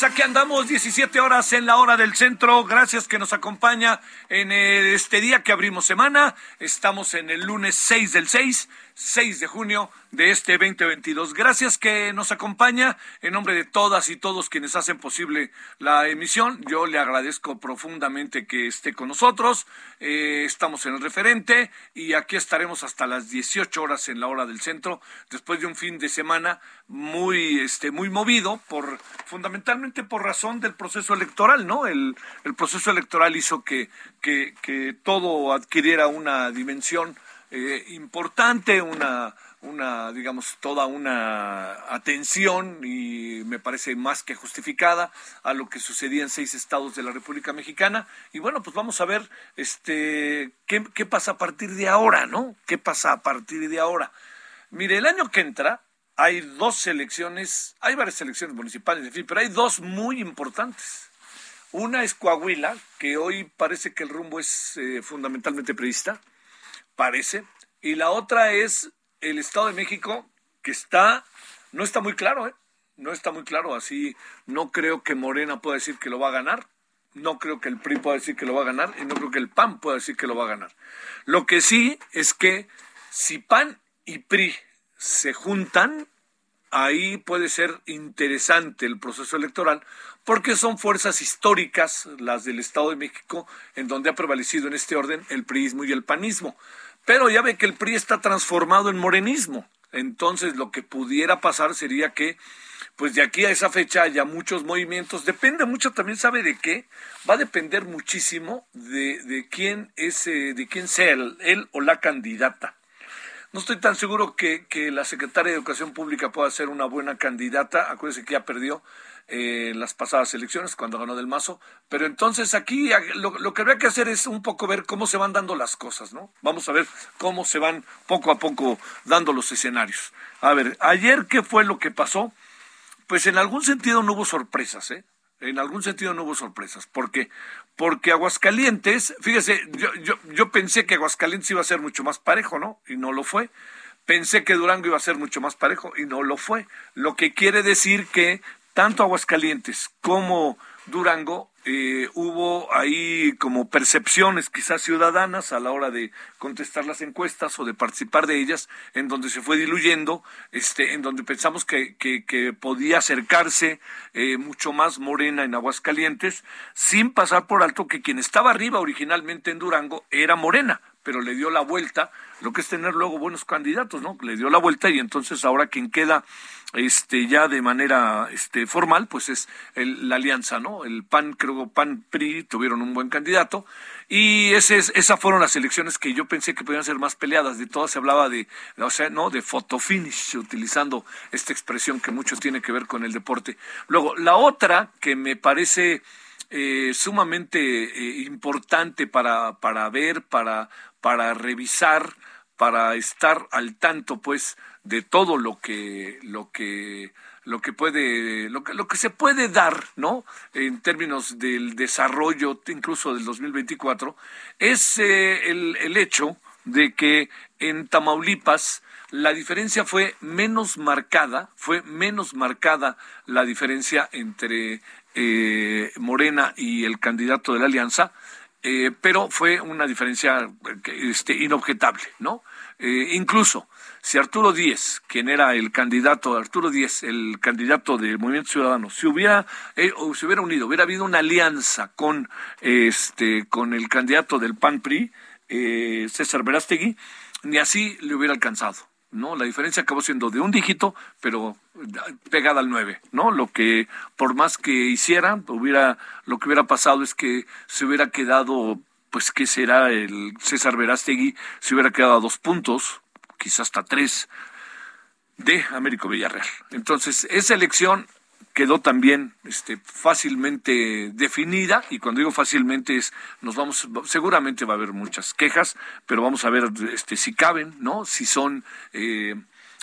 Tardes, aquí andamos 17 horas en la hora del centro. Gracias que nos acompaña en eh, este día que abrimos semana. Estamos en el lunes 6 del 6, 6 de junio de este 2022. Gracias que nos acompaña en nombre de todas y todos quienes hacen posible la emisión. Yo le agradezco profundamente que esté con nosotros. Eh, estamos en el referente y aquí estaremos hasta las 18 horas en la hora del centro, después de un fin de semana muy, este, muy movido por fundamentalmente por razón del proceso electoral, ¿no? El, el proceso electoral hizo que, que, que todo adquiriera una dimensión eh, importante, una, una, digamos, toda una atención y me parece más que justificada a lo que sucedía en seis estados de la República Mexicana. Y bueno, pues vamos a ver este qué, qué pasa a partir de ahora, ¿no? ¿Qué pasa a partir de ahora? Mire, el año que entra hay dos elecciones, hay varias elecciones municipales, en fin, pero hay dos muy importantes. Una es Coahuila, que hoy parece que el rumbo es eh, fundamentalmente priista, parece, y la otra es el Estado de México, que está, no está muy claro, ¿eh? No está muy claro, así no creo que Morena pueda decir que lo va a ganar, no creo que el PRI pueda decir que lo va a ganar, y no creo que el PAN pueda decir que lo va a ganar. Lo que sí es que si PAN y PRI se juntan, ahí puede ser interesante el proceso electoral, porque son fuerzas históricas, las del Estado de México, en donde ha prevalecido en este orden el priismo y el panismo. Pero ya ve que el PRI está transformado en morenismo. Entonces lo que pudiera pasar sería que pues de aquí a esa fecha haya muchos movimientos. Depende mucho también, ¿sabe de qué? Va a depender muchísimo de, de quién es, eh, de quién sea él, o la candidata. No estoy tan seguro que, que, la secretaria de Educación Pública pueda ser una buena candidata. Acuérdense que ya perdió eh, las pasadas elecciones cuando ganó del Mazo. Pero entonces aquí lo, lo, que habría que hacer es un poco ver cómo se van dando las cosas, ¿no? Vamos a ver cómo se van poco a poco dando los escenarios. A ver, ayer, ¿qué fue lo que pasó? Pues en algún sentido no hubo sorpresas, ¿eh? En algún sentido no hubo sorpresas. ¿Por qué? Porque Aguascalientes, fíjese, yo, yo, yo pensé que Aguascalientes iba a ser mucho más parejo, ¿no? Y no lo fue. Pensé que Durango iba a ser mucho más parejo y no lo fue. Lo que quiere decir que tanto Aguascalientes como Durango eh, hubo ahí como percepciones quizás ciudadanas a la hora de contestar las encuestas o de participar de ellas, en donde se fue diluyendo, este, en donde pensamos que, que, que podía acercarse eh, mucho más Morena en Aguascalientes, sin pasar por alto que quien estaba arriba originalmente en Durango era Morena, pero le dio la vuelta, lo que es tener luego buenos candidatos, ¿no? Le dio la vuelta y entonces ahora quien queda este ya de manera este formal pues es el, la alianza no el PAN creo PAN PRI tuvieron un buen candidato y esas fueron las elecciones que yo pensé que podían ser más peleadas. De todas se hablaba de o sea no de photo finish utilizando esta expresión que mucho tiene que ver con el deporte. Luego la otra que me parece eh, sumamente eh, importante para para ver para para revisar para estar al tanto pues de todo lo que lo que lo que puede lo que lo que se puede dar no en términos del desarrollo incluso del 2024 es eh, el, hecho de que en Tamaulipas la diferencia fue menos marcada fue menos marcada la diferencia entre eh, Morena y el candidato de la alianza eh, pero fue una diferencia este, inobjetable, ¿no? Eh, incluso si Arturo Díez, quien era el candidato, Arturo Díez, el candidato del Movimiento Ciudadano, si hubiera, eh, o se hubiera unido, hubiera habido una alianza con, este, con el candidato del PAN-PRI, eh, César Verástegui, ni así le hubiera alcanzado. ¿No? La diferencia acabó siendo de un dígito, pero pegada al 9, ¿no? Lo que por más que hiciera, hubiera lo que hubiera pasado es que se hubiera quedado pues qué será el César Verástegui se hubiera quedado a dos puntos, quizás hasta tres de Américo Villarreal. Entonces, esa elección quedó también este, fácilmente definida y cuando digo fácilmente es nos vamos seguramente va a haber muchas quejas pero vamos a ver este si caben no si son eh,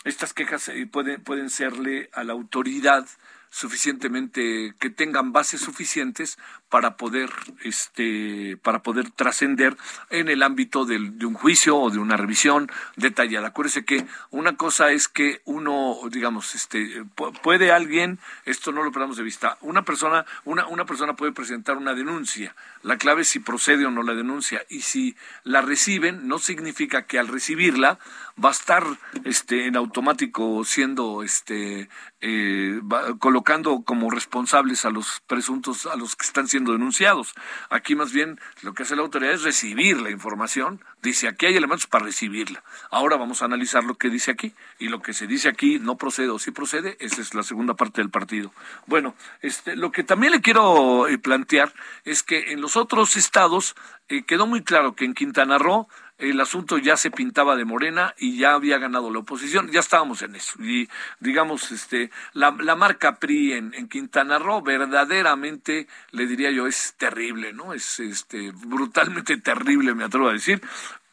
estas quejas eh, pueden pueden serle a la autoridad suficientemente que tengan bases suficientes para poder este para poder trascender en el ámbito del, de un juicio o de una revisión detallada. Acuérdese que una cosa es que uno digamos este puede alguien esto no lo perdamos de vista una persona una una persona puede presentar una denuncia la clave es si procede o no la denuncia y si la reciben no significa que al recibirla va a estar este en automático siendo este eh, colocando como responsables a los presuntos a los que están siendo denunciados. Aquí más bien lo que hace la autoridad es recibir la información. Dice, aquí hay elementos para recibirla. Ahora vamos a analizar lo que dice aquí. Y lo que se dice aquí no procede o sí procede, esa es la segunda parte del partido. Bueno, este, lo que también le quiero eh, plantear es que en los otros estados eh, quedó muy claro que en Quintana Roo el asunto ya se pintaba de morena y ya había ganado la oposición, ya estábamos en eso. Y digamos, este, la, la marca PRI en, en, Quintana Roo verdaderamente, le diría yo, es terrible, ¿no? Es este, brutalmente terrible, me atrevo a decir,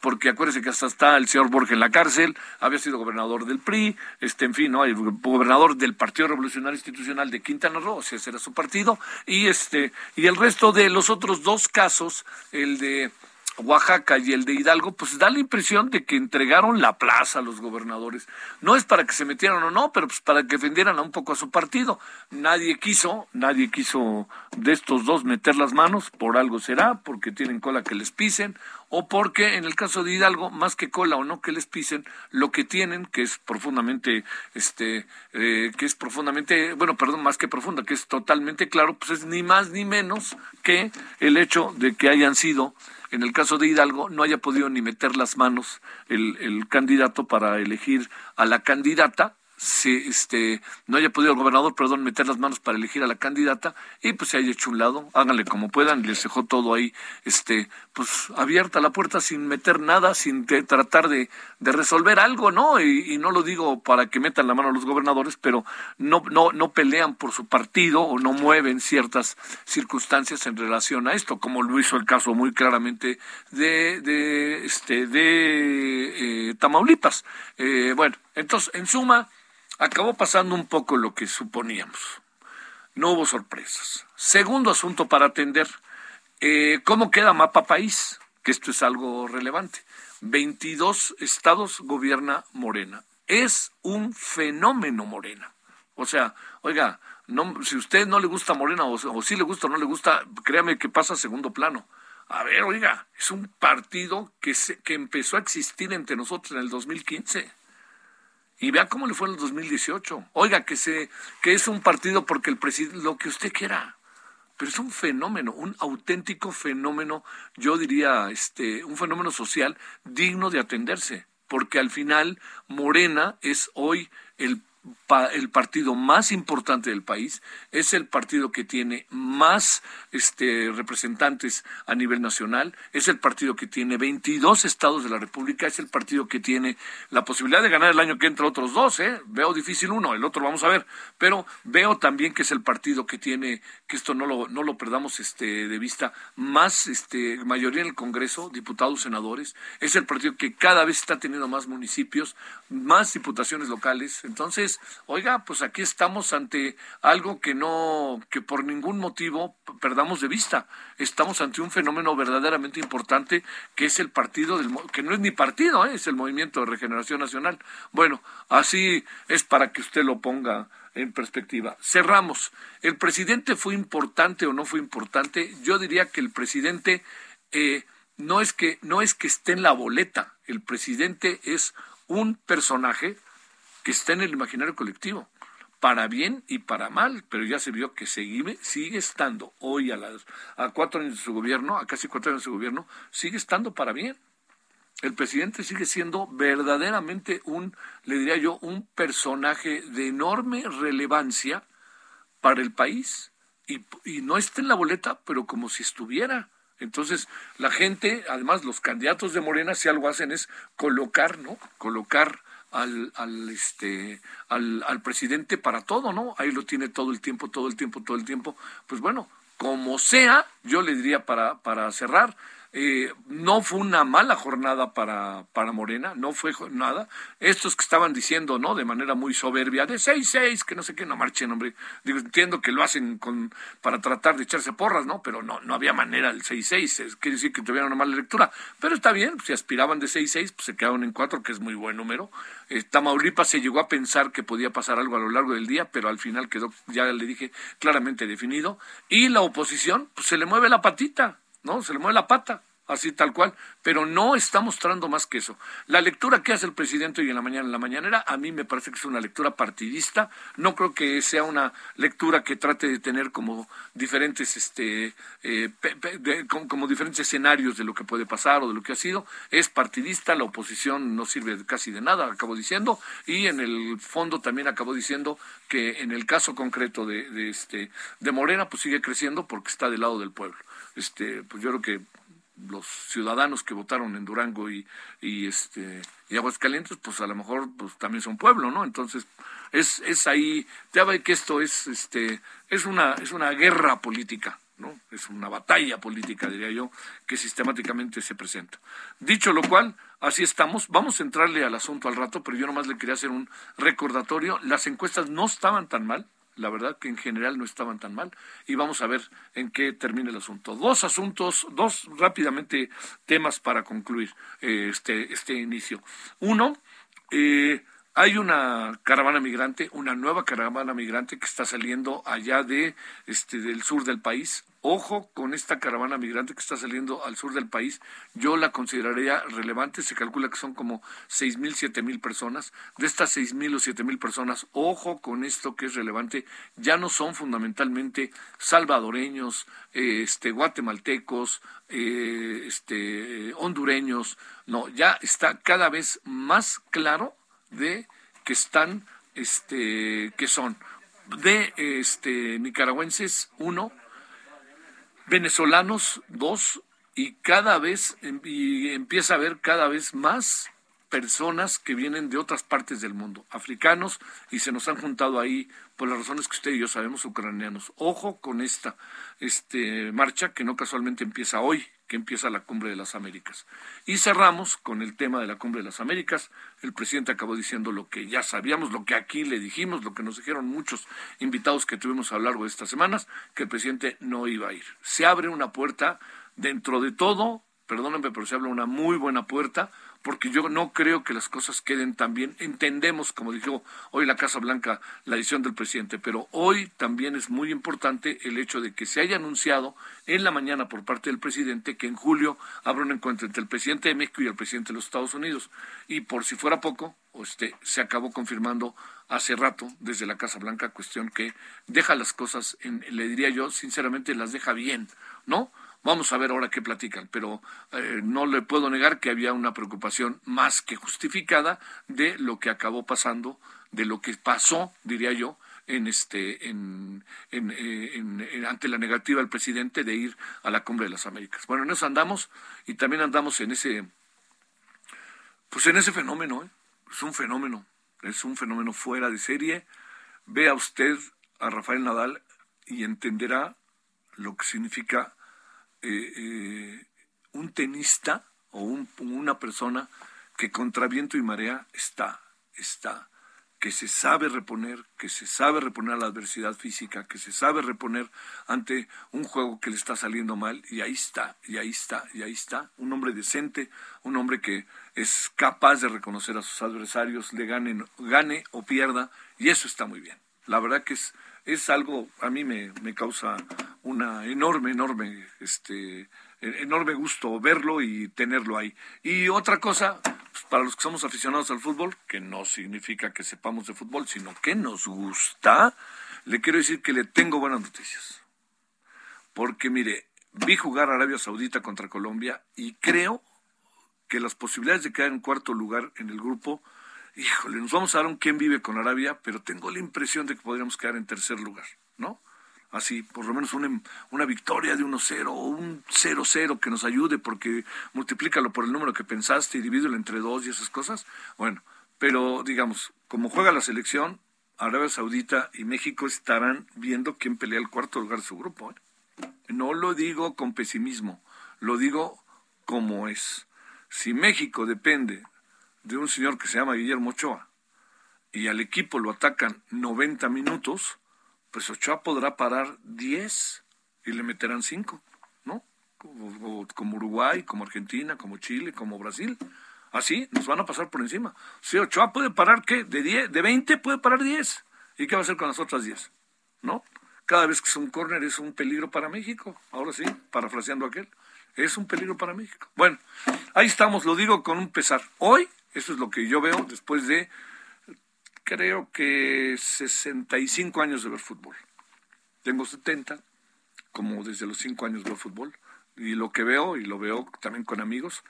porque acuérdese que hasta está el señor Borges en la cárcel, había sido gobernador del PRI, este, en fin, ¿no? El gobernador del Partido Revolucionario Institucional de Quintana Roo, o sea, ese era su partido, y este, y el resto de los otros dos casos, el de Oaxaca y el de Hidalgo, pues da la impresión de que entregaron la plaza a los gobernadores. No es para que se metieran o no, pero pues para que defendieran un poco a su partido. Nadie quiso, nadie quiso de estos dos meter las manos, por algo será, porque tienen cola que les pisen, o porque en el caso de Hidalgo, más que cola o no que les pisen, lo que tienen, que es profundamente, este, eh, que es profundamente, bueno, perdón, más que profunda, que es totalmente claro, pues es ni más ni menos que el hecho de que hayan sido en el caso de Hidalgo no haya podido ni meter las manos el, el candidato para elegir a la candidata se, este, no haya podido el gobernador, perdón, meter las manos para elegir a la candidata y pues se haya hecho un lado, háganle como puedan, les dejó todo ahí, este, pues abierta la puerta sin meter nada, sin tratar de, de, resolver algo, ¿no? Y, y, no lo digo para que metan la mano a los gobernadores, pero no, no, no pelean por su partido o no mueven ciertas circunstancias en relación a esto, como lo hizo el caso muy claramente de, de, este, de eh, Tamaulipas. Eh, bueno, entonces, en suma, acabó pasando un poco lo que suponíamos. No hubo sorpresas. Segundo asunto para atender, eh, ¿cómo queda mapa país? Que esto es algo relevante. 22 estados gobierna Morena. Es un fenómeno Morena. O sea, oiga, no, si usted no le gusta Morena o, o si le gusta o no le gusta, créame que pasa a segundo plano. A ver, oiga, es un partido que, se, que empezó a existir entre nosotros en el 2015 y vea cómo le fue en el 2018. Oiga, que, se, que es un partido porque el presidente, lo que usted quiera, pero es un fenómeno, un auténtico fenómeno, yo diría, este, un fenómeno social digno de atenderse, porque al final Morena es hoy el el partido más importante del país, es el partido que tiene más este, representantes a nivel nacional, es el partido que tiene 22 estados de la República, es el partido que tiene la posibilidad de ganar el año que entra otros dos, ¿eh? veo difícil uno, el otro vamos a ver, pero veo también que es el partido que tiene, que esto no lo, no lo perdamos este, de vista, más este, mayoría en el Congreso, diputados, senadores, es el partido que cada vez está teniendo más municipios, más diputaciones locales, entonces oiga, pues aquí estamos ante algo que no, que por ningún motivo perdamos de vista. Estamos ante un fenómeno verdaderamente importante que es el partido del, que no es ni partido, ¿eh? es el Movimiento de Regeneración Nacional. Bueno, así es para que usted lo ponga en perspectiva. Cerramos. ¿El presidente fue importante o no fue importante? Yo diría que el presidente eh, no es que no es que esté en la boleta, el presidente es un personaje que está en el imaginario colectivo, para bien y para mal, pero ya se vio que sigue, sigue estando hoy a las a cuatro años de su gobierno, a casi cuatro años de su gobierno, sigue estando para bien. El presidente sigue siendo verdaderamente un, le diría yo, un personaje de enorme relevancia para el país y, y no está en la boleta, pero como si estuviera. Entonces, la gente, además los candidatos de Morena, si algo hacen es colocar, ¿no? Colocar al, al, este, al, al presidente para todo, ¿no? Ahí lo tiene todo el tiempo, todo el tiempo, todo el tiempo. Pues bueno, como sea, yo le diría para, para cerrar, eh, no fue una mala jornada para, para Morena, no fue nada. Estos que estaban diciendo, ¿no? De manera muy soberbia, de 6-6, que no sé qué, no marchen, hombre. Digo, entiendo que lo hacen con, para tratar de echarse porras, ¿no? Pero no, no había manera el 6-6, quiere decir que tuvieron una mala lectura. Pero está bien, si aspiraban de 6-6, pues se quedaron en 4, que es muy buen número. Eh, Tamaulipas se llegó a pensar que podía pasar algo a lo largo del día, pero al final quedó, ya le dije, claramente definido. Y la oposición, pues se le mueve la patita ¿no? Se le mueve la pata, así tal cual, pero no está mostrando más que eso. La lectura que hace el presidente hoy en la mañana en la mañanera, a mí me parece que es una lectura partidista, no creo que sea una lectura que trate de tener como diferentes, este, eh, como, diferentes escenarios de lo que puede pasar o de lo que ha sido, es partidista, la oposición no sirve casi de nada, acabo diciendo, y en el fondo también acabo diciendo que en el caso concreto de, de este, de Morena, pues sigue creciendo porque está del lado del pueblo este, pues yo creo que los ciudadanos que votaron en Durango y, y este y Aguascalientes, pues a lo mejor pues también son pueblo, ¿no? Entonces, es, es ahí, ya ve que esto es este es una es una guerra política, ¿no? Es una batalla política, diría yo, que sistemáticamente se presenta. Dicho lo cual, así estamos. Vamos a entrarle al asunto al rato, pero yo nomás le quería hacer un recordatorio. Las encuestas no estaban tan mal la verdad que en general no estaban tan mal y vamos a ver en qué termina el asunto. Dos asuntos, dos rápidamente temas para concluir eh, este, este inicio. Uno, eh, hay una caravana migrante, una nueva caravana migrante que está saliendo allá de este del sur del país. Ojo con esta caravana migrante que está saliendo al sur del país. Yo la consideraría relevante. Se calcula que son como seis mil, siete mil personas. De estas seis mil o siete mil personas, ojo con esto que es relevante. Ya no son fundamentalmente salvadoreños, este, guatemaltecos, eh, este, hondureños. No, ya está cada vez más claro de que están, este, que son de este, nicaragüenses, uno, venezolanos, dos, y cada vez em, y empieza a haber cada vez más personas que vienen de otras partes del mundo, africanos, y se nos han juntado ahí por las razones que usted y yo sabemos, ucranianos. Ojo con esta este, marcha que no casualmente empieza hoy, que empieza la Cumbre de las Américas. Y cerramos con el tema de la Cumbre de las Américas. El presidente acabó diciendo lo que ya sabíamos, lo que aquí le dijimos, lo que nos dijeron muchos invitados que tuvimos a lo largo de estas semanas, que el presidente no iba a ir. Se abre una puerta dentro de todo, perdónenme, pero se abre una muy buena puerta porque yo no creo que las cosas queden tan bien. Entendemos, como dijo hoy la Casa Blanca, la decisión del presidente, pero hoy también es muy importante el hecho de que se haya anunciado en la mañana por parte del presidente que en julio habrá un encuentro entre el presidente de México y el presidente de los Estados Unidos. Y por si fuera poco, este, se acabó confirmando hace rato desde la Casa Blanca, cuestión que deja las cosas, en, le diría yo, sinceramente, las deja bien, ¿no? Vamos a ver ahora qué platican, pero eh, no le puedo negar que había una preocupación más que justificada de lo que acabó pasando, de lo que pasó, diría yo, en este en, eh, ante la negativa del presidente de ir a la cumbre de las Américas. Bueno, en eso andamos y también andamos en ese pues en ese fenómeno, ¿eh? es un fenómeno, es un fenómeno fuera de serie. Vea usted a Rafael Nadal y entenderá lo que significa eh, eh, un tenista o una persona que contra viento y marea está, está, que se sabe reponer, que se sabe reponer a la adversidad física, que se sabe reponer ante un juego que le está saliendo mal, y ahí está, y ahí está, y ahí está, un hombre decente, un hombre que es capaz de reconocer a sus adversarios, le gane, gane o pierda, y eso está muy bien. La verdad que es, es algo, a mí me, me causa una enorme, enorme este, e-, enorme gusto verlo y tenerlo ahí. Y otra cosa, pues, para los que somos aficionados al fútbol, que no significa que sepamos de fútbol, sino que nos gusta, le quiero decir que le tengo buenas noticias. Porque mire, vi jugar Arabia Saudita contra Colombia y creo que las posibilidades de quedar en cuarto lugar en el grupo, híjole, nos vamos a dar un quién vive con Arabia, pero tengo la impresión de que podríamos quedar en tercer lugar, ¿no? Así, por lo menos una, una victoria de 1-0 o un 0-0 que nos ayude porque multiplícalo por el número que pensaste y divídelo entre dos y esas cosas. Bueno, pero digamos, como juega la selección, Arabia Saudita y México estarán viendo quién pelea el cuarto lugar de su grupo. ¿eh? No lo digo con pesimismo, lo digo como es. Si México depende de un señor que se llama Guillermo Ochoa y al equipo lo atacan 90 minutos, pues Ochoa podrá parar 10 y le meterán 5, ¿no? Como, Uruguay, como Argentina, como Chile, como Brasil. Así nos van a pasar por encima. Si Ochoa puede parar, ¿qué? De, 10, de 20 puede parar 10. ¿Y qué va a hacer con las otras 10? ¿No? Cada vez que es un córner es un peligro para México. Ahora sí, parafraseando aquel es un peligro para México. Bueno, ahí estamos, lo digo con un pesar. Hoy, eso es lo que yo veo después de, creo que 65 años de ver fútbol. Tengo 70, como desde los 5 años veo fútbol. Y lo que veo, y lo veo también con amigos,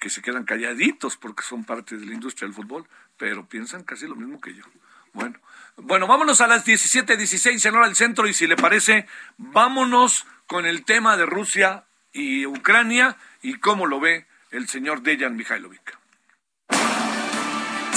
que se quedan calladitos porque son parte de la industria del fútbol, pero piensan casi lo mismo que yo. Bueno, bueno, vámonos a las 17:16 en hora del centro y si le parece, vámonos con el tema de Rusia y Ucrania y cómo lo ve el señor Dejan Mihailovic.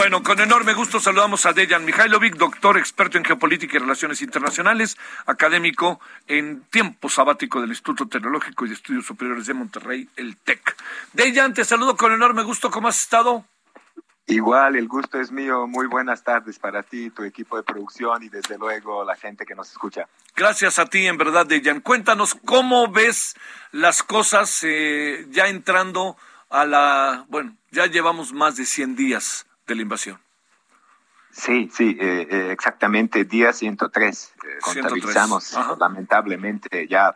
Bueno, con enorme gusto saludamos a Dejan Mihailovic, doctor experto en geopolítica y relaciones internacionales, académico en tiempo sabático del Instituto Tecnológico y de Estudios Superiores de Monterrey, el TEC. Dejan, te saludo con enorme gusto. ¿Cómo has estado? Igual, el gusto es mío. Muy buenas tardes para ti, tu equipo de producción y desde luego la gente que nos escucha. Gracias a ti, en verdad, Dejan. Cuéntanos cómo ves las cosas eh, ya entrando a la... Bueno, ya llevamos más de 100 días de la invasión. Sí, sí, eh, eh, exactamente, día 103. Eh, contabilizamos lamentablemente ya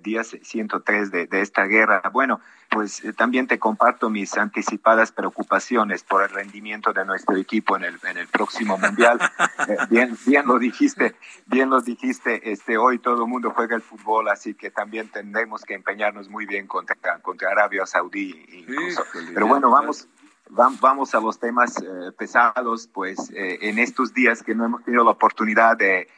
día 103 de, de, esta guerra. Bueno, pues también te comparto mis anticipadas preocupaciones por el rendimiento de nuestro equipo en el, en el próximo mundial. bien, bien lo dijiste, bien lo dijiste. Este hoy todo el mundo juega el fútbol, así que también tendremos que empeñarnos muy bien contra contra Arabia Saudí incluso. Pero bueno, vamos vamos a los temas eh, pesados, pues eh, en estos días que no hemos tenido la oportunidad de,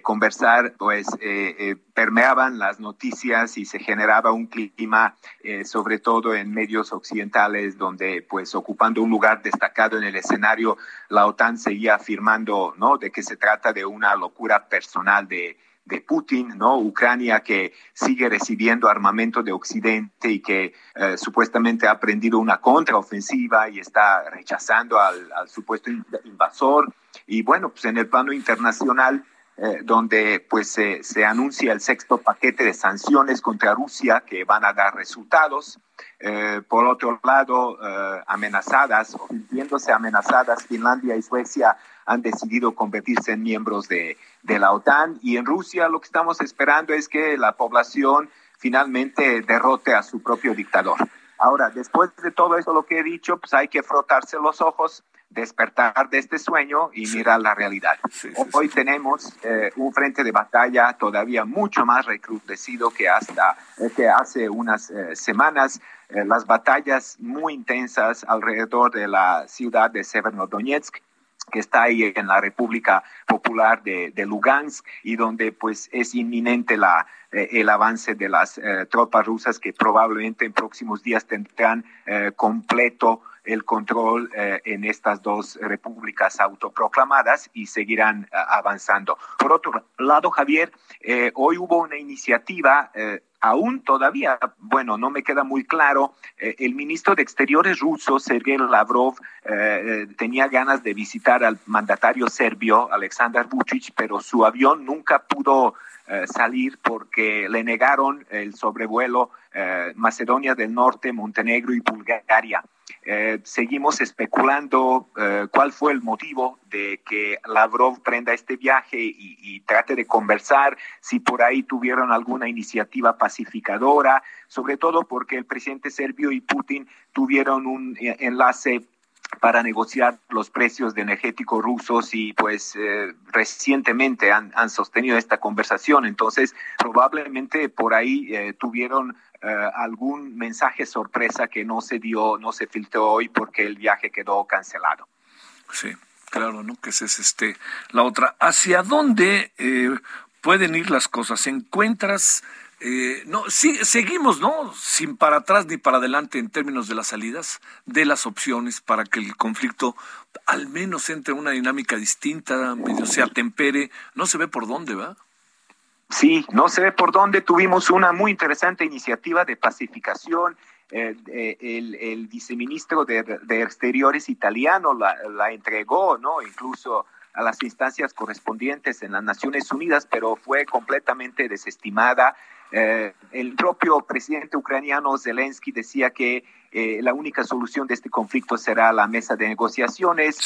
conversar, pues eh, permeaban las noticias y se generaba un clima, sobre todo en medios occidentales, donde pues ocupando un lugar destacado en el escenario, la OTAN seguía afirmando, ¿no? De que se trata de una locura personal de de Putin, ¿no? Ucrania que sigue recibiendo armamento de Occidente y que eh, supuestamente ha aprendido una contraofensiva y está rechazando al, supuesto invasor. Y bueno, pues en el plano internacional, eh, donde pues se anuncia el sexto paquete de sanciones contra Rusia que van a dar resultados. Eh, por otro lado, amenazadas o sintiéndose amenazadas, Finlandia y Suecia han decidido convertirse en miembros de, de la OTAN y en Rusia lo que estamos esperando es que la población finalmente derrote a su propio dictador. Ahora, después de todo esto lo que he dicho, pues hay que frotarse los ojos, despertar de este sueño y mirar la realidad. Hoy tenemos eh, un frente de batalla todavía mucho más recrudecido que hasta eh, que hace unas eh, semanas. las batallas muy intensas alrededor de la ciudad de Severodonetsk que está ahí en la República Popular de, Lugansk y donde pues es inminente la, eh, el avance de las eh, tropas rusas que probablemente en próximos días tendrán eh, completo el control en estas dos repúblicas autoproclamadas y seguirán avanzando. Por otro lado, Javier, hoy hubo una iniciativa aún todavía, bueno, no me queda muy claro, eh, el ministro de Exteriores ruso, Sergei Lavrov, eh, eh, tenía ganas de visitar al mandatario serbio, Alexander Vucic, pero su avión nunca pudo salir porque le negaron el sobrevuelo Macedonia del Norte, Montenegro y Bulgaria. Eh, seguimos especulando eh, cuál fue el motivo de que Lavrov prenda este viaje y, trate de conversar, si por ahí tuvieron alguna iniciativa pacificadora, sobre todo porque el presidente serbio y Putin tuvieron un eh, enlace para negociar los precios de energéticos rusos y pues recientemente han, sostenido esta conversación. Entonces, probablemente por ahí tuvieron eh, algún mensaje sorpresa que no se dio, no se filtró hoy porque el viaje quedó cancelado. Sí, claro, ¿no? Que esa es este, la otra. ¿Hacia dónde eh, pueden ir las cosas? ¿Encuentras... Eh, no, sí, seguimos, ¿no? Sin para atrás ni para adelante en términos de las salidas, de las opciones para que el conflicto al menos entre en una dinámica distinta, medio se atempere. No se ve por dónde, ¿va? Sí, no sé por dónde tuvimos una muy interesante iniciativa de pacificación. Eh, eh, el, viceministro de, Exteriores italiano la, entregó, ¿no? Incluso a las instancias correspondientes en las Naciones Unidas, pero fue completamente desestimada. Eh, el propio presidente ucraniano Zelensky decía que la única solución de este conflicto será la mesa de negociaciones.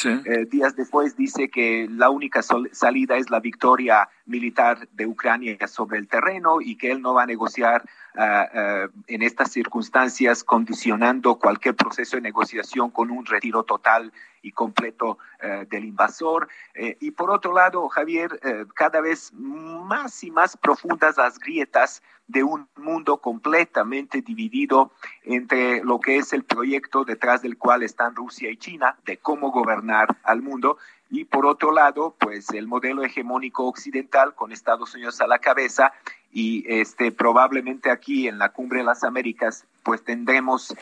días después dice que la única salida es la victoria militar de Ucrania sobre el terreno y que él no va a negociar ah, ah, en estas circunstancias condicionando cualquier proceso de negociación con un retiro total y completo eh, del invasor. Eh, y por otro lado, Javier, eh, cada vez más y más profundas las grietas de un mundo completamente dividido entre lo que es el proyecto detrás del cual están Rusia y China, de cómo gobernar al mundo, y por otro lado, pues el modelo hegemónico occidental con Estados Unidos a la cabeza y este probablemente aquí en la Cumbre de las Américas pues tendremos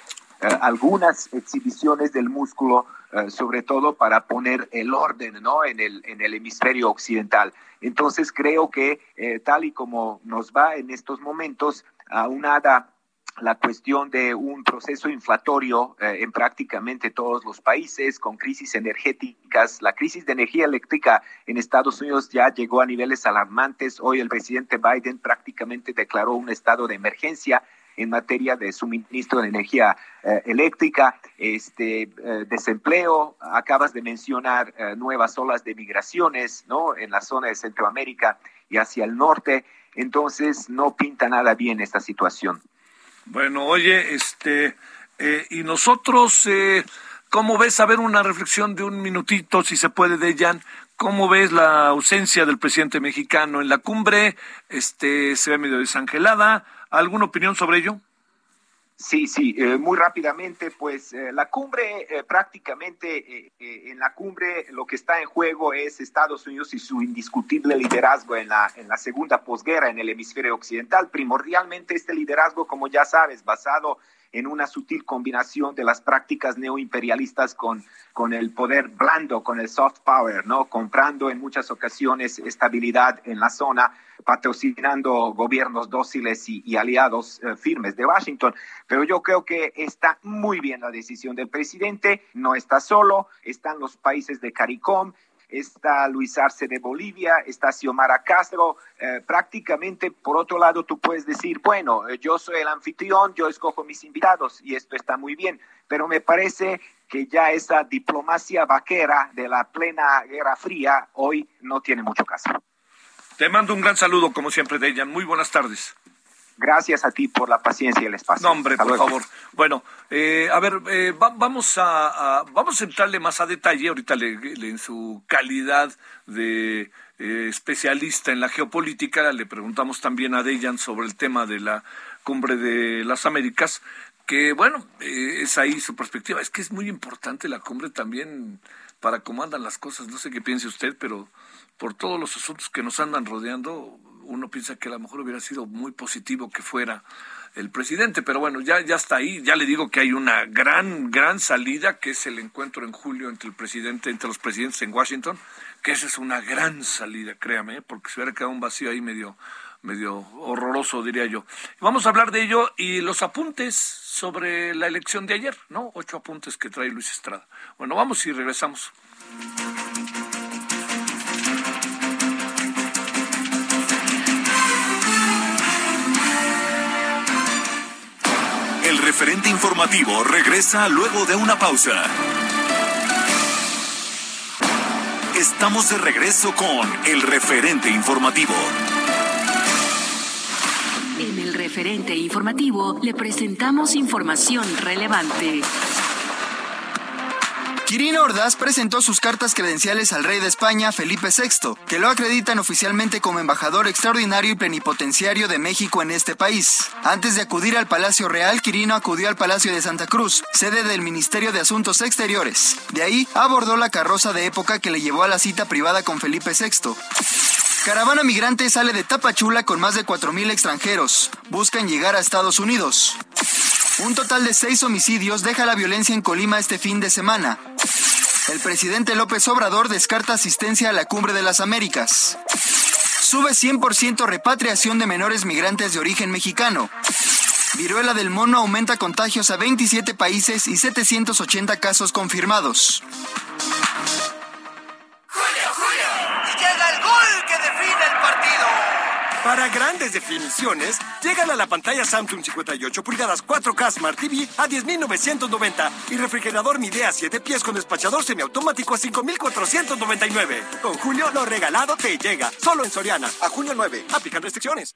algunas exhibiciones del músculo eh, sobre todo para poner el orden ¿no? en, el, en el hemisferio occidental. Entonces creo que eh, tal y como nos va en estos momentos, aunada la cuestión de un proceso inflatorio eh, en prácticamente todos los países, con crisis energéticas. La crisis de energía eléctrica en Estados Unidos ya llegó a niveles alarmantes. Hoy el presidente Biden prácticamente declaró un estado de emergencia en materia de suministro de energía eh, eléctrica, este eh, desempleo, acabas de mencionar nuevas olas de migraciones, ¿no? En la zona de Centroamérica y hacia el norte, entonces no pinta nada bien esta situación. Bueno, oye, este, eh, y nosotros, eh, ¿cómo ves? A ver, una reflexión de un minutito, si se puede, de Jan. ¿Cómo ves la ausencia del presidente mexicano en la cumbre? Este, se ve medio desangelada. ¿Alguna opinión sobre ello? Sí, sí, eh, muy rápidamente, pues eh, la cumbre, eh, prácticamente en la cumbre lo que está en juego es Estados Unidos y su indiscutible liderazgo en la, en la segunda posguerra en el hemisferio occidental. Primordialmente este liderazgo, como ya sabes, basado una sutil combinación de las prácticas neoimperialistas con, con el poder blando, con el soft power, ¿no? Comprando en muchas ocasiones estabilidad en la zona, patrocinando gobiernos dóciles y, aliados eh, firmes de Washington. Pero yo creo que está muy bien la decisión del presidente, no está solo, están los países de CARICOM, está Luis Arce de Bolivia, está Xiomara Castro. Eh, prácticamente, por otro lado, tú puedes decir, bueno, eh, yo soy el anfitrión, yo escojo mis invitados y esto está muy bien, pero me parece que ya esa diplomacia vaquera de la plena Guerra Fría hoy no tiene mucho caso. Te mando un gran saludo, como siempre, Dejan. Muy buenas tardes. Gracias a ti por la paciencia y el espacio. No, hombre, por favor. Bueno, eh, a ver, eh, vamos a, vamos a entrarle más a detalle ahorita en su calidad de eh, especialista en la geopolítica. Le preguntamos también a Dejan sobre el tema de la cumbre de las Américas, que bueno, es ahí su perspectiva. Es que es muy importante la cumbre también para cómo andan las cosas. No sé qué piense usted, pero por todos los asuntos que nos andan rodeando, uno piensa que a lo mejor hubiera sido muy positivo que fuera el presidente, pero bueno, ya, ya está ahí, ya le digo que hay una gran, gran salida, que es el encuentro en julio entre el presidente, entre los presidentes en Washington, que esa es una gran salida, créame, porque se hubiera quedado un vacío ahí medio, medio horroroso, diría yo. Vamos a hablar de ello y los apuntes sobre la elección de ayer, ¿no? Ocho apuntes que trae Luis Estrada. Bueno, vamos y regresamos. Referente informativo regresa luego de una pausa. Estamos de regreso con el referente informativo. En el referente informativo le presentamos información relevante. Quirino Ordaz presentó sus cartas credenciales al rey de España, Felipe VI, que lo acreditan oficialmente como embajador extraordinario y plenipotenciario de México en este país. Antes de acudir al Palacio Real, Quirino acudió al Palacio de Santa Cruz, sede del Ministerio de Asuntos Exteriores. De ahí abordó la carroza de época que le llevó a la cita privada con Felipe VI. Caravana migrante sale de Tapachula con más de 4.000 extranjeros. Buscan llegar a Estados Unidos. Un total de seis homicidios deja la violencia en Colima este fin de semana. El presidente López Obrador descarta asistencia a la Cumbre de las Américas. Sube 100% repatriación de menores migrantes de origen mexicano. Viruela del mono aumenta contagios a 27 países y 780 casos confirmados. Para grandes definiciones, llegan a la pantalla Samsung 58 pulgadas 4K Smart TV a 10.990 y refrigerador Midea 7 pies con despachador semiautomático a 5.499. Con Julio, lo regalado te llega. Solo en Soriana. A junio 9. Aplican restricciones.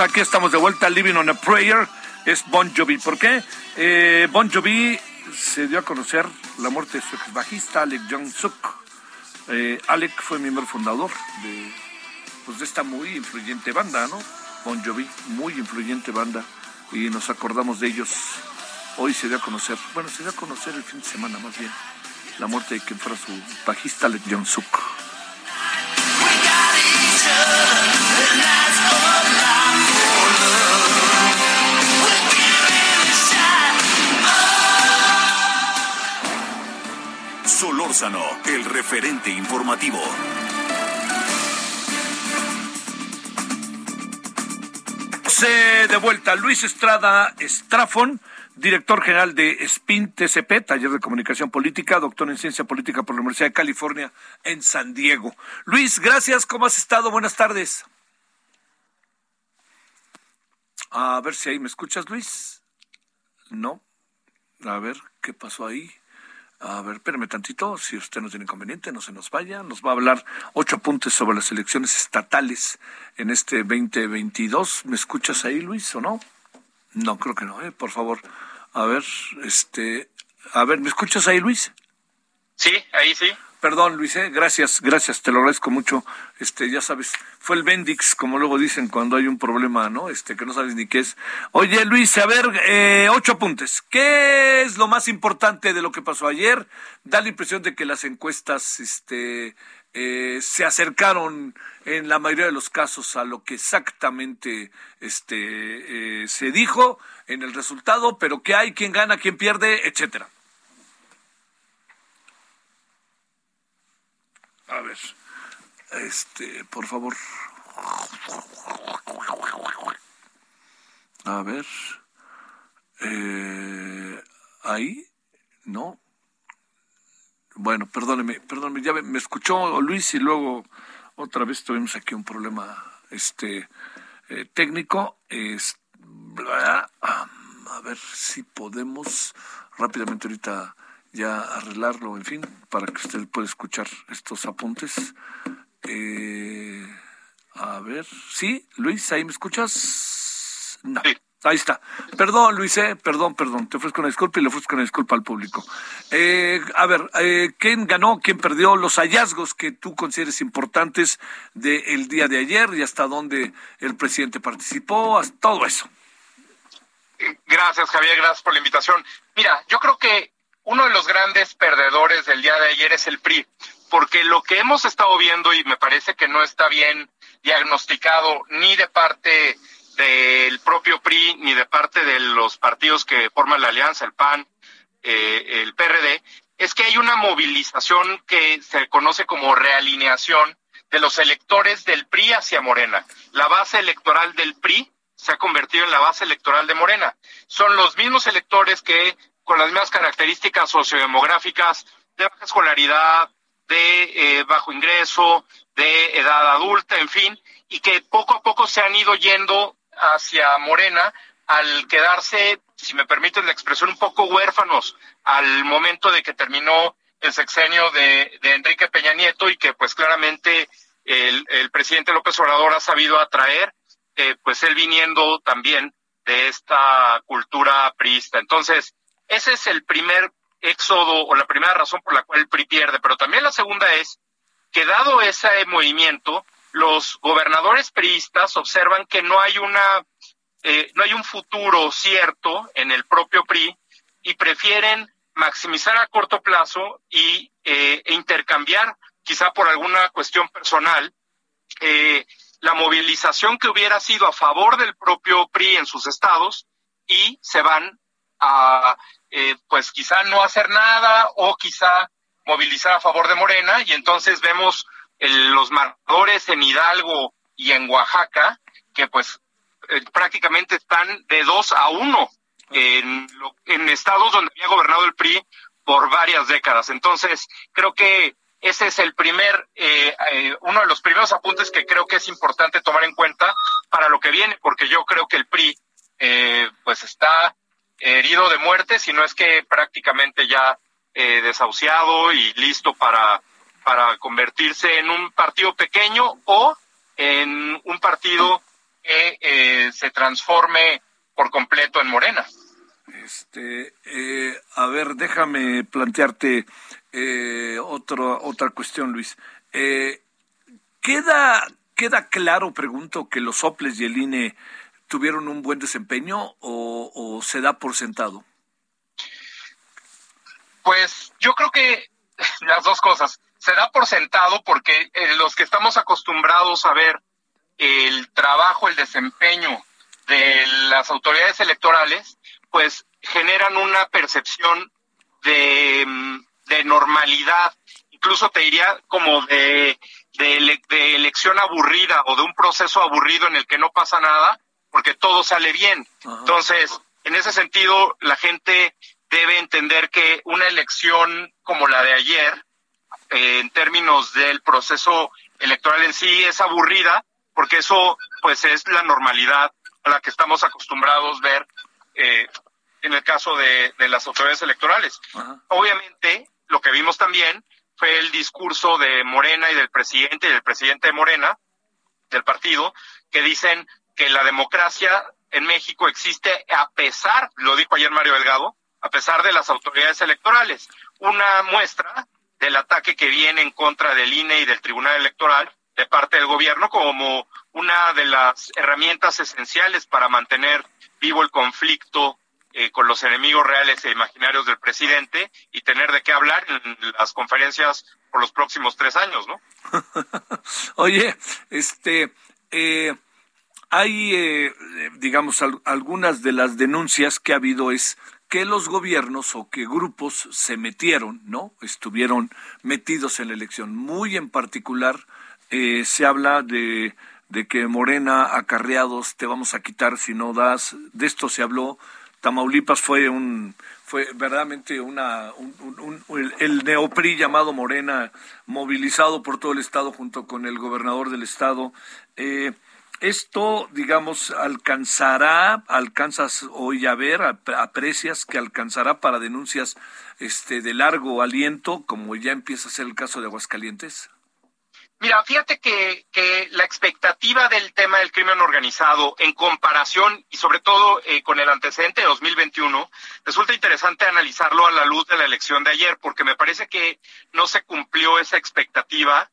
Aquí estamos, de vuelta. Living on a Prayer es Bon Jovi. ¿Por qué? Eh, bon Jovi se dio a conocer la muerte de su ex bajista, Alec Jong-suk. Eh, Alec fue miembro fundador de, pues, de esta muy influyente banda, ¿no? Bon Jovi, muy influyente banda, y nos acordamos de ellos. Hoy se dio a conocer, bueno, se dio a conocer el fin de semana más bien, la muerte de quien fuera su bajista, Alec Jong-suk. Solórzano, el referente informativo. de vuelta Luis Estrada Estrafón, director general de SPIN TCP, Taller de Comunicación Política, doctor en Ciencia Política por la Universidad de California en San Diego. Luis, gracias, ¿cómo has estado? Buenas tardes. A ver si ahí me escuchas, Luis. No. A ver, ¿qué pasó ahí? A ver, espérame tantito, si usted no tiene inconveniente, no se nos vaya. Nos va a hablar ocho apuntes sobre las elecciones estatales en este 2022. ¿Me escuchas ahí, Luis, o no? No, creo que no, ¿eh? Por favor. A ver, este... A ver, ¿me escuchas ahí, Luis? Sí, ahí sí. Perdón, Luis, ¿eh? gracias, gracias, te lo agradezco mucho. Este, ya sabes, fue el Bendix, como luego dicen cuando hay un problema, ¿no? Este, que no sabes ni qué es. Oye, Luis, a ver, eh, ocho apuntes. ¿Qué es lo más importante de lo que pasó ayer? Da la impresión de que las encuestas, este, eh, se acercaron en la mayoría de los casos a lo que exactamente, este, se dijo en el resultado, pero qué hay, quién gana, quién pierde, etcétera. A ver, este, por favor. A ver. Eh, ahí, ¿no? Bueno, perdóneme, perdóneme, ya me, escuchó Luis y luego otra vez tuvimos aquí un problema este eh, técnico. Es, a ver si podemos rápidamente ahorita ya arreglarlo, en fin, para que usted pueda escuchar estos apuntes. Eh, a ver, ¿sí? Luis, ¿ahí me escuchas? No. Ahí está. Perdón, Luis, eh, perdón, perdón. Te ofrezco una disculpa y le ofrezco una disculpa al público. Eh, a ver, eh, ¿quién ganó, quién perdió? Los hallazgos que tú consideres importantes del día de ayer y hasta dónde el presidente participó, todo eso. Gracias, Javier, gracias por la invitación. Mira, yo creo que uno de los grandes perdedores del día de ayer es el PRI, porque lo que hemos estado viendo y me parece que no está bien diagnosticado ni de parte del propio PRI ni de parte de los partidos que forman la alianza, el PAN, eh, el PRD, es que hay una movilización que se conoce como realineación de los electores del PRI hacia Morena. La base electoral del PRI se ha convertido en la base electoral de Morena. Son los mismos electores que con las mismas características sociodemográficas de baja escolaridad, de eh, bajo ingreso, de edad adulta, en fin, y que poco a poco se han ido yendo hacia Morena al quedarse, si me permiten la expresión, un poco huérfanos al momento de que terminó el sexenio de, Enrique Peña Nieto y que pues claramente el, presidente López Obrador ha sabido atraer, eh, pues él viniendo también de esta cultura priista. Entonces, ese es el primer éxodo o la primera razón por la cual el PRI pierde. Pero también la segunda es que dado ese movimiento, los gobernadores priistas observan que no hay una eh, no hay un futuro cierto en el propio PRI y prefieren maximizar a corto plazo y eh, e intercambiar, quizá por alguna cuestión personal, eh, la movilización que hubiera sido a favor del propio PRI en sus estados y se van a eh, pues quizá no hacer nada o quizá movilizar a favor de Morena y entonces vemos los marcadores en Hidalgo y en Oaxaca que pues eh, prácticamente están de dos a uno en, en estados donde había gobernado el PRI por varias décadas. Entonces creo que ese es el primer, eh, uno de los primeros apuntes que creo que es importante tomar en cuenta para lo que viene, porque yo creo que el PRI pues está herido de muerte, sino es que prácticamente ya eh, desahuciado y listo para, para convertirse en un partido pequeño o en un partido que eh, se transforme por completo en Morena. Este, eh, a ver, déjame plantearte otro, otra cuestión, Luis. ¿queda, ¿Queda claro, pregunto, que los soples y el INE tuvieron un buen desempeño o, se da por sentado? Pues yo creo que las dos cosas. Se da por sentado porque eh, los que estamos acostumbrados a ver el trabajo, el desempeño de las autoridades electorales, pues generan una percepción de, mm, de normalidad, incluso te diría como de, de, elección aburrida o de un proceso aburrido en el que no pasa nada, porque todo sale bien. Entonces, en ese sentido, la gente debe entender que una elección como la de ayer, eh, en términos del proceso electoral en sí, es aburrida, porque eso pues es la normalidad a la que estamos acostumbrados ver eh, en el caso de, las autoridades electorales. Obviamente, lo que vimos también fue el discurso de Morena y del presidente y del presidente de Morena, del partido, que dicen que la democracia en México existe a pesar, lo dijo ayer Mario Delgado, a pesar de las autoridades electorales. Una muestra del ataque que viene en contra del INE y del Tribunal Electoral de parte del gobierno como una de las herramientas esenciales para mantener vivo el conflicto eh, con los enemigos reales e imaginarios del presidente y tener de qué hablar en las conferencias por los próximos tres años, ¿no? Oye, este, eh, hay, eh, digamos, algunas de las denuncias que ha habido es que los gobiernos o que grupos se metieron, ¿no? Estuvieron metidos en la elección. Muy en particular eh, se habla de, de que Morena, acarreados, te vamos a quitar si no das. De esto se habló. Tamaulipas fue un fue verdaderamente una un, el, neopri llamado Morena movilizado por todo el estado junto con el gobernador del estado eh, esto, digamos, alcanzará, alcanzas hoy a ver, aprecias que alcanzará para denuncias este, de largo aliento, como ya empieza a ser el caso de Aguascalientes. Mira, fíjate que, la expectativa del tema del crimen organizado en comparación y sobre todo eh, con el antecedente de 2021, resulta interesante analizarlo a la luz de la elección de ayer, porque me parece que no se cumplió esa expectativa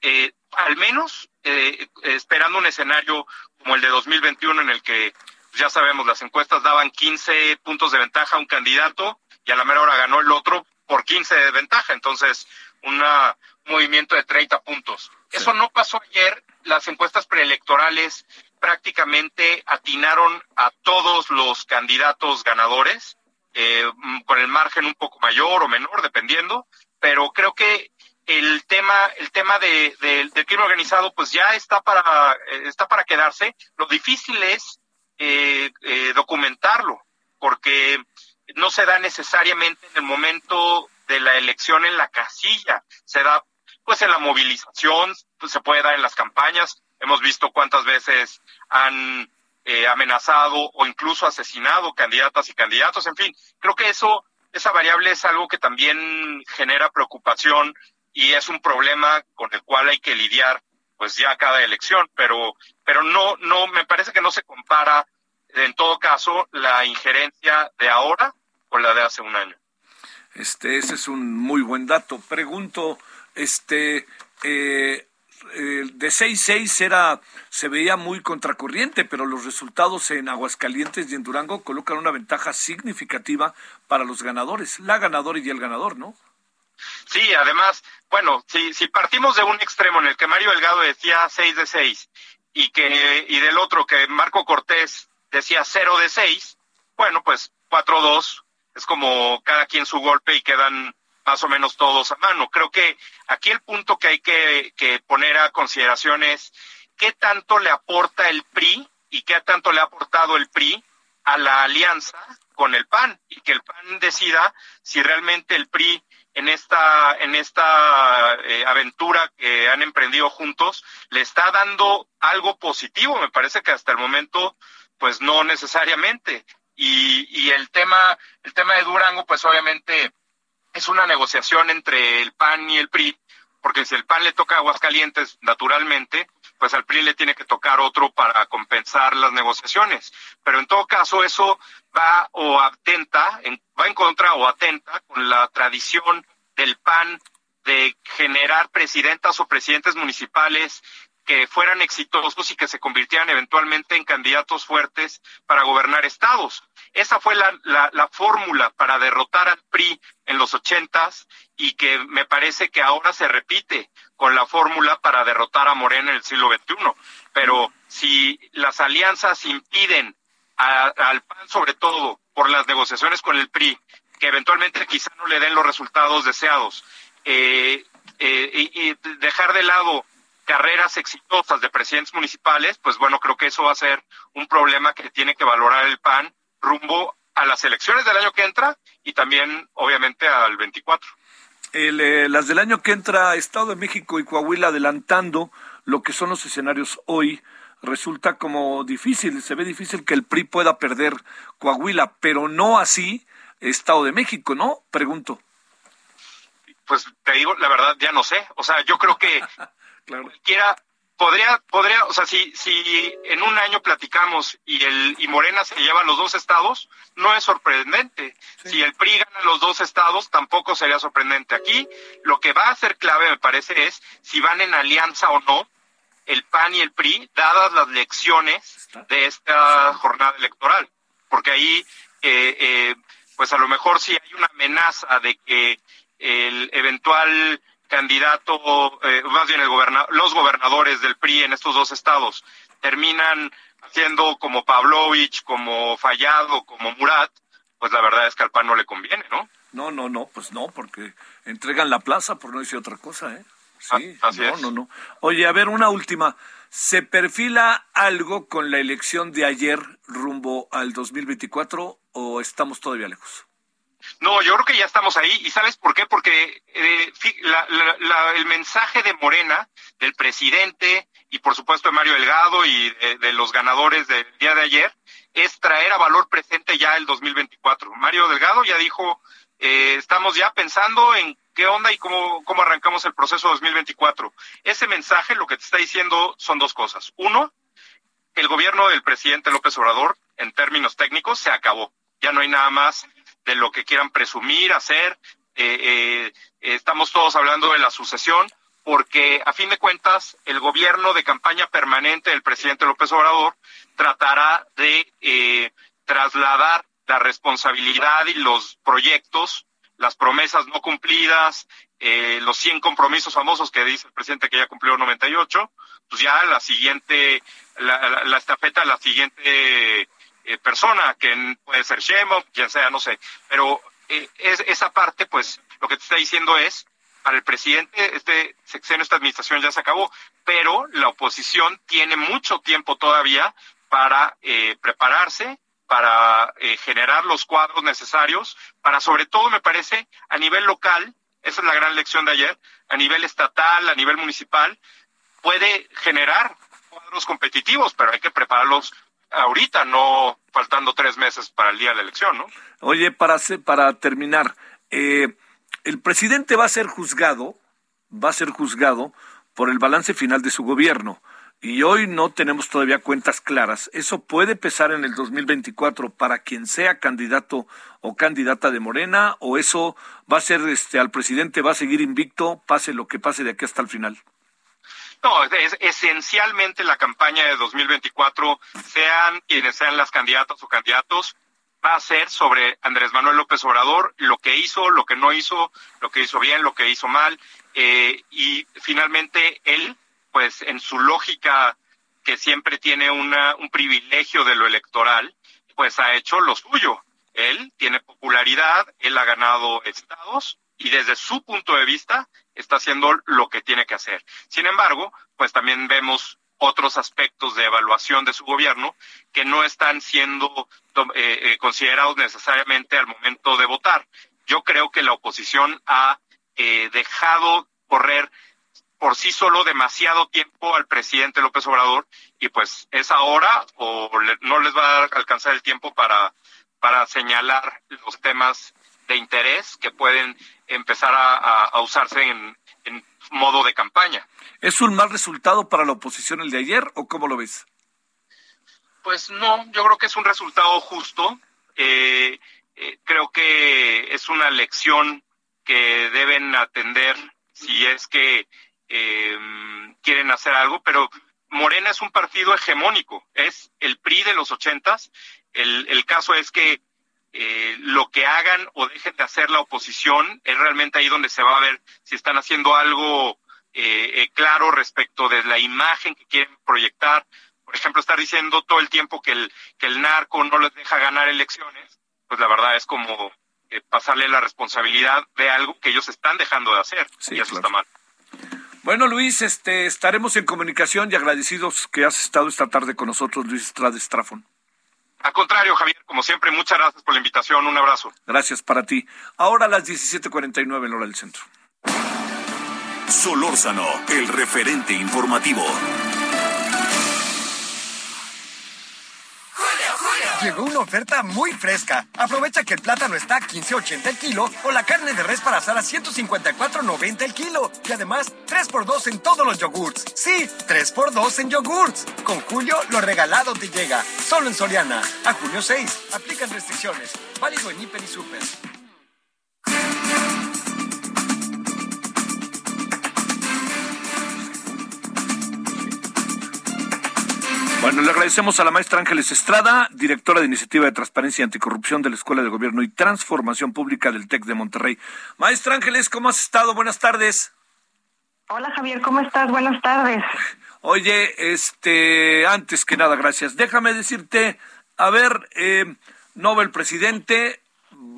eh, al menos eh, esperando un escenario como el de 2021 en el que ya sabemos las encuestas daban 15 puntos de ventaja a un candidato y a la mera hora ganó el otro por 15 de ventaja, entonces un movimiento de 30 puntos. Eso no pasó ayer, las encuestas preelectorales prácticamente atinaron a todos los candidatos ganadores, eh, con el margen un poco mayor o menor, dependiendo, pero creo que el tema, el tema de, del crimen organizado, pues ya está para, eh, está para quedarse. Lo difícil es eh, eh, documentarlo, porque no se da necesariamente en el momento de la elección en la casilla, se da pues en la movilización, pues, se puede dar en las campañas. Hemos visto cuántas veces han amenazado o incluso asesinado candidatas y candidatos. En fin, creo que eso, esa variable es algo que también genera preocupación y es un problema con el cual hay que lidiar pues ya cada elección, pero pero no no me parece que no se compara en todo caso la injerencia de ahora con la de hace un año. Este ese es un muy buen dato. Pregunto este eh, de 6-6 era, se veía muy contracorriente, pero los resultados en Aguascalientes y en Durango colocan una ventaja significativa para los ganadores, la ganadora y el ganador, ¿no? Sí, además, bueno, si, si partimos de un extremo en el que Mario Delgado decía 6 de 6 y, que, y del otro que Marco Cortés decía 0 de 6, bueno, pues 4-2 es como cada quien su golpe y quedan más o menos todos a mano. Creo que aquí el punto que hay que, que poner a consideración es qué tanto le aporta el PRI y qué tanto le ha aportado el PRI a la alianza con el PAN y que el PAN decida si realmente el PRI en esta, en esta eh, aventura que han emprendido juntos, le está dando algo positivo. Me parece que hasta el momento, pues no necesariamente. Y, y el tema, el tema de Durango, pues obviamente es una negociación entre el PAN y el PRI, porque si el PAN le toca a Aguascalientes, naturalmente, pues al PRI le tiene que tocar otro para compensar las negociaciones. Pero en todo caso eso va o atenta, va en contra o atenta con la tradición del PAN de generar presidentas o presidentes municipales que fueran exitosos y que se convirtieran eventualmente en candidatos fuertes para gobernar estados. Esa fue la, la, fórmula para derrotar al PRI en los ochentas y que me parece que ahora se repite con la fórmula para derrotar a Morena en el siglo XXI. Pero si las alianzas impiden al PAN, sobre todo por las negociaciones con el PRI, que eventualmente quizá no le den los resultados deseados, eh, eh, y dejar de lado carreras exitosas de presidentes municipales, pues bueno, creo que eso va a ser un problema que tiene que valorar el PAN rumbo a las elecciones del año que entra y también, obviamente, al 24. Eh, las del año que entra, Estado de México y Coahuila adelantando lo que son los escenarios hoy, resulta como difícil, se ve difícil que el PRI pueda perder Coahuila, pero no así Estado de México, ¿no? Pregunto. Pues te digo, la verdad, ya no sé. O sea, yo creo que Cualquiera podría, podría, o sea, si, si en un año platicamos y el y Morena se lleva los dos estados, no es sorprendente. Si el PRI gana los dos estados, tampoco sería sorprendente. Aquí lo que va a ser clave, me parece, es si van en alianza o no el PAN y el PRI, dadas las lecciones de esta jornada electoral. Porque ahí, eh, eh, pues a lo mejor si hay una amenaza de que el eventual candidato, eh, más bien el los gobernadores del PRI en estos dos estados terminan siendo como Pavlovich, como Fallado, como Murat, pues la verdad es que al PAN no le conviene, ¿no? No, no, no, pues no, porque entregan la plaza por no decir otra cosa, ¿eh? Sí, ah, así no, no, no. Oye, a ver, una última. ¿Se perfila algo con la elección de ayer rumbo al 2024 o estamos todavía lejos? No, yo creo que ya estamos ahí. ¿Y sabes por qué? Porque eh, el mensaje de Morena, del presidente y por supuesto de Mario Delgado y de, los ganadores del día de ayer, es traer a valor presente ya el 2024. Mario Delgado ya dijo, eh, estamos ya pensando en qué onda y cómo, cómo arrancamos el proceso 2024. Ese mensaje lo que te está diciendo son dos cosas. Uno, el gobierno del presidente López Obrador, en términos técnicos, se acabó. Ya no hay nada más de lo que quieran presumir, hacer. Eh, eh, estamos todos hablando de la sucesión, porque a fin de cuentas el gobierno de campaña permanente del presidente López Obrador tratará de eh, trasladar la responsabilidad y los proyectos, las promesas no cumplidas, los 100 compromisos famosos que dice el presidente que ya cumplió 98, pues ya la siguiente, la, la estafeta, la siguiente eh, persona, que puede ser Shemo, quien sea, no sé. Pero eh, es, esa parte, pues, lo que te está diciendo es, para el presidente, este sexenio, esta administración ya se acabó, pero la oposición tiene mucho tiempo todavía para eh, prepararse, para generar los cuadros necesarios, para sobre todo, me parece, a nivel local, esa es la gran lección de ayer, a nivel estatal, a nivel municipal, puede generar cuadros competitivos, pero hay que prepararlos ahorita, no faltando tres meses para el día de la elección, ¿no? Oye, para, para terminar, eh, el presidente va a ser juzgado, va a ser juzgado por el balance final de su gobierno. Y hoy no tenemos todavía cuentas claras. ¿Eso puede pesar en el 2024 para quien sea candidato o candidata de Morena? ¿O eso va a ser, este, al presidente va a seguir invicto, pase lo que pase de aquí hasta el final? No, es, esencialmente la campaña de 2024, sean quienes sean las candidatas o candidatos, va a ser sobre Andrés Manuel López Obrador, lo que hizo, lo que no hizo, lo que hizo bien, lo que hizo mal, eh, y finalmente él, pues en su lógica que siempre tiene una, un privilegio de lo electoral, pues ha hecho lo suyo. Él tiene popularidad, él ha ganado estados y desde su punto de vista está haciendo lo que tiene que hacer. Sin embargo, pues también vemos otros aspectos de evaluación de su gobierno que no están siendo eh, eh, considerados necesariamente al momento de votar. Yo creo que la oposición ha eh, dejado correr por sí solo demasiado tiempo al presidente López Obrador y pues es ahora o no les va a alcanzar el tiempo para, para señalar los temas de interés que pueden empezar a, usarse en, modo de campaña. ¿Es un mal resultado para la oposición el de ayer o cómo lo ves? Pues no, yo creo que es un resultado justo. Eh, eh, creo que es una lección que deben atender si es que eh, quieren hacer algo, pero Morena es un partido hegemónico, es el PRI de los ochentas. El, el caso es que eh, lo que hagan o dejen de hacer la oposición es realmente ahí donde se va a ver si están haciendo algo eh, eh, claro respecto de la imagen que quieren proyectar. Por ejemplo, estar diciendo todo el tiempo que el, que el narco no les deja ganar elecciones, pues la verdad es como pasarle la responsabilidad de algo que ellos están dejando de hacer. y eso está mal. Bueno, Luis, este, estaremos en comunicación y agradecidos que has estado esta tarde con nosotros, Luis Estrada Estrafón. Al contrario, Javier, como siempre, muchas gracias por la invitación. Un abrazo. Gracias para ti. Ahora a las 17:49 en hora del centro. Solórzano, el referente informativo. Llegó una oferta muy fresca. Aprovecha que el plátano está a 15.80 el kilo o la carne de res para asar a 154.90 el kilo. Y además, 3x2 en todos los yogurts. Sí, 3x2 en yogurts. Con Julio, lo regalado te llega. Solo en Soriana. A junio 6. Aplican restricciones. Válido en Hiper y Super. Bueno, le agradecemos a la maestra Ángeles Estrada, directora de Iniciativa de Transparencia y Anticorrupción de la Escuela de Gobierno y Transformación Pública del TEC de Monterrey. Maestra Ángeles, ¿cómo has estado? Buenas tardes. Hola Javier, ¿cómo estás? Buenas tardes. Oye, este, antes que nada, gracias. Déjame decirte, a ver, eh, Nobel presidente,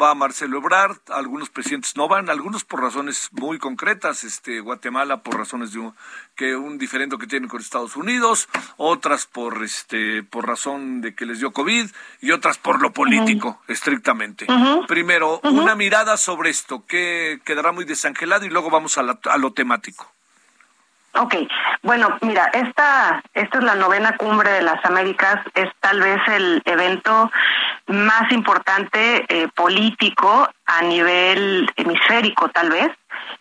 va Marcelo Ebrard, algunos presidentes no van, algunos por razones muy concretas, este Guatemala por razones de un, que un diferendo que tienen con Estados Unidos, otras por este por razón de que les dio COVID y otras por lo político, estrictamente. Primero, una mirada sobre esto, que quedará muy desangelado y luego vamos a, a lo temático. Ok, bueno, mira, esta, esta es la novena cumbre de las Américas, es tal vez el evento más importante eh, político a nivel hemisférico, tal vez,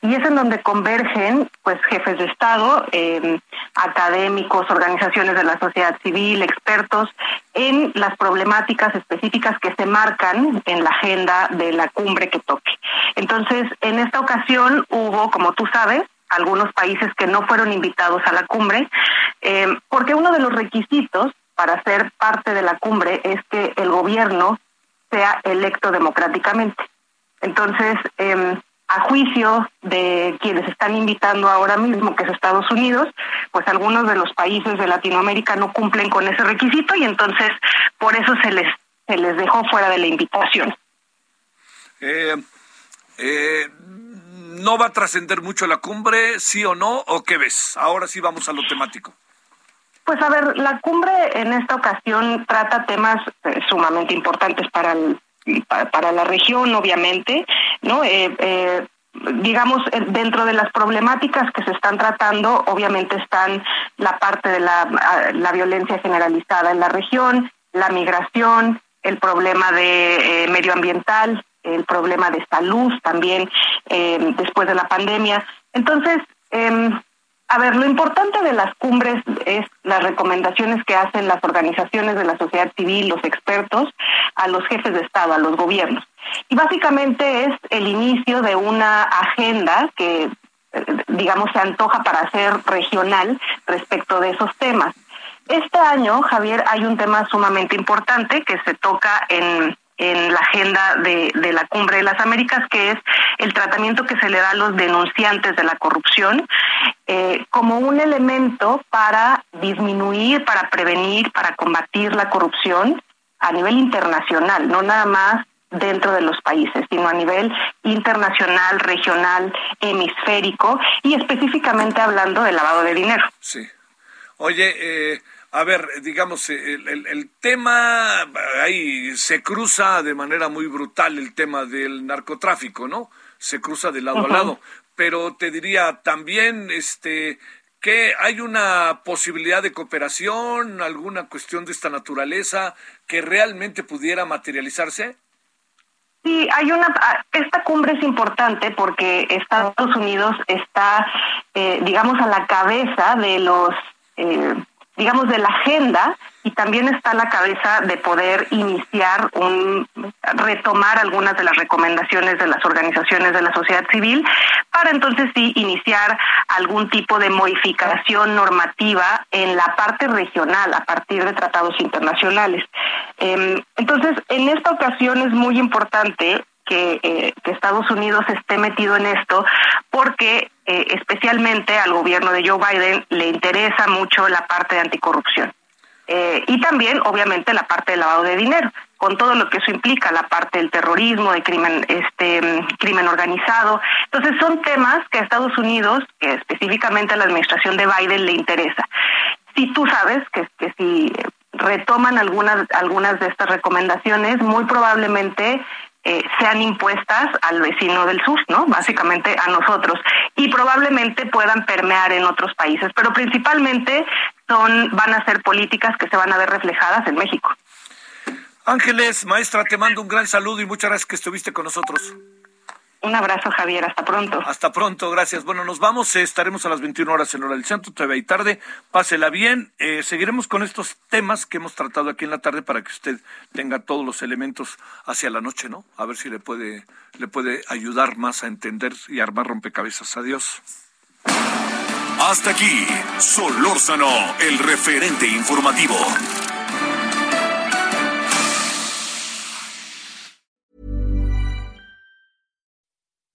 y es en donde convergen, pues, jefes de Estado, em, académicos, organizaciones de la sociedad civil, expertos, en las problemáticas específicas que se marcan en la agenda de la cumbre que toque. Entonces, en esta ocasión hubo, como tú sabes, algunos países que no fueron invitados a la cumbre, eh, porque uno de los requisitos para ser parte de la cumbre es que el gobierno sea electo democráticamente. Entonces, eh, a juicio de quienes están invitando ahora mismo, que es Estados Unidos, pues algunos de los países de Latinoamérica no cumplen con ese requisito y entonces por eso se les se les dejó fuera de la invitación. Eh, eh, ¿No va a trascender mucho la cumbre, sí o no? ¿O qué ves? Ahora sí vamos a lo temático. Pues a ver, la cumbre en esta ocasión trata temas eh, sumamente importantes para para, la región, obviamente, ¿no? Eh, eh, digamos, dentro de las problemáticas que se están tratando, obviamente están la parte de la, la violencia generalizada en la región, la migración, el problema de medioambiental, el problema de salud también eh, después de la pandemia. Entonces, em, a ver, lo importante de las cumbres es las recomendaciones que hacen las organizaciones de la sociedad civil, los expertos, a los jefes de Estado, a los gobiernos. Y básicamente es el inicio de una agenda que, eh, digamos, se antoja para ser regional respecto de esos temas. Este año, Javier, hay un tema sumamente importante que se toca en en la agenda de, de, la Cumbre de las Américas, que es el tratamiento que se le da a los denunciantes de la corrupción eh, como un elemento para disminuir, para prevenir, para combatir la corrupción a nivel internacional, no nada más dentro de los países, sino a nivel internacional, regional, hemisférico y específicamente hablando del lavado de dinero. Sí. Oye, eh, a ver, digamos, el, el, tema ahí se cruza de manera muy brutal el tema del narcotráfico, ¿no? Se cruza de lado a lado. Pero te diría también, este, que hay una posibilidad de cooperación, alguna cuestión de esta naturaleza que realmente pudiera materializarse. Sí, hay una. Ah, esta cumbre es importante porque Estados Unidos está, eh, digamos, a la cabeza de los, eh, digamos, de la agenda y también está a la cabeza de poder iniciar un, retomar algunas de las recomendaciones de las organizaciones de la sociedad civil para entonces sí iniciar algún tipo de modificación normativa en la parte regional a partir de tratados internacionales. Em, entonces, en esta ocasión es muy importante que, eh, Estados Unidos esté metido en esto porque eh, especialmente al gobierno de Joe Biden le interesa mucho la parte de anticorrupción. Eh, y también, obviamente, la parte del lavado de dinero, con todo lo que eso implica, la parte del terrorismo, de crimen, este, crimen organizado. Entonces, son temas que a Estados Unidos, que específicamente a la administración de Biden le interesa. Si tú sabes que, que si retoman algunas, algunas de estas recomendaciones, muy probablemente eh, sean impuestas al vecino del sur, ¿no? Básicamente a nosotros. Y probablemente puedan permear en otros países, pero principalmente son, van a ser políticas que se van a ver reflejadas en México. Ángeles, maestra, te mando un gran saludo y muchas gracias que estuviste con nosotros. Un abrazo, Javier. Hasta pronto. Hasta pronto, gracias. Bueno, nos vamos. Eh, estaremos a las 21 horas en hora del centro, TV y tarde. Pásela bien. Eh, seguiremos con estos temas que hemos tratado aquí en la tarde para que usted tenga todos los elementos hacia la noche, ¿no? A ver si le puede, le puede ayudar más a entender y armar rompecabezas. Adiós. Hasta aquí, Solórzano, el referente informativo.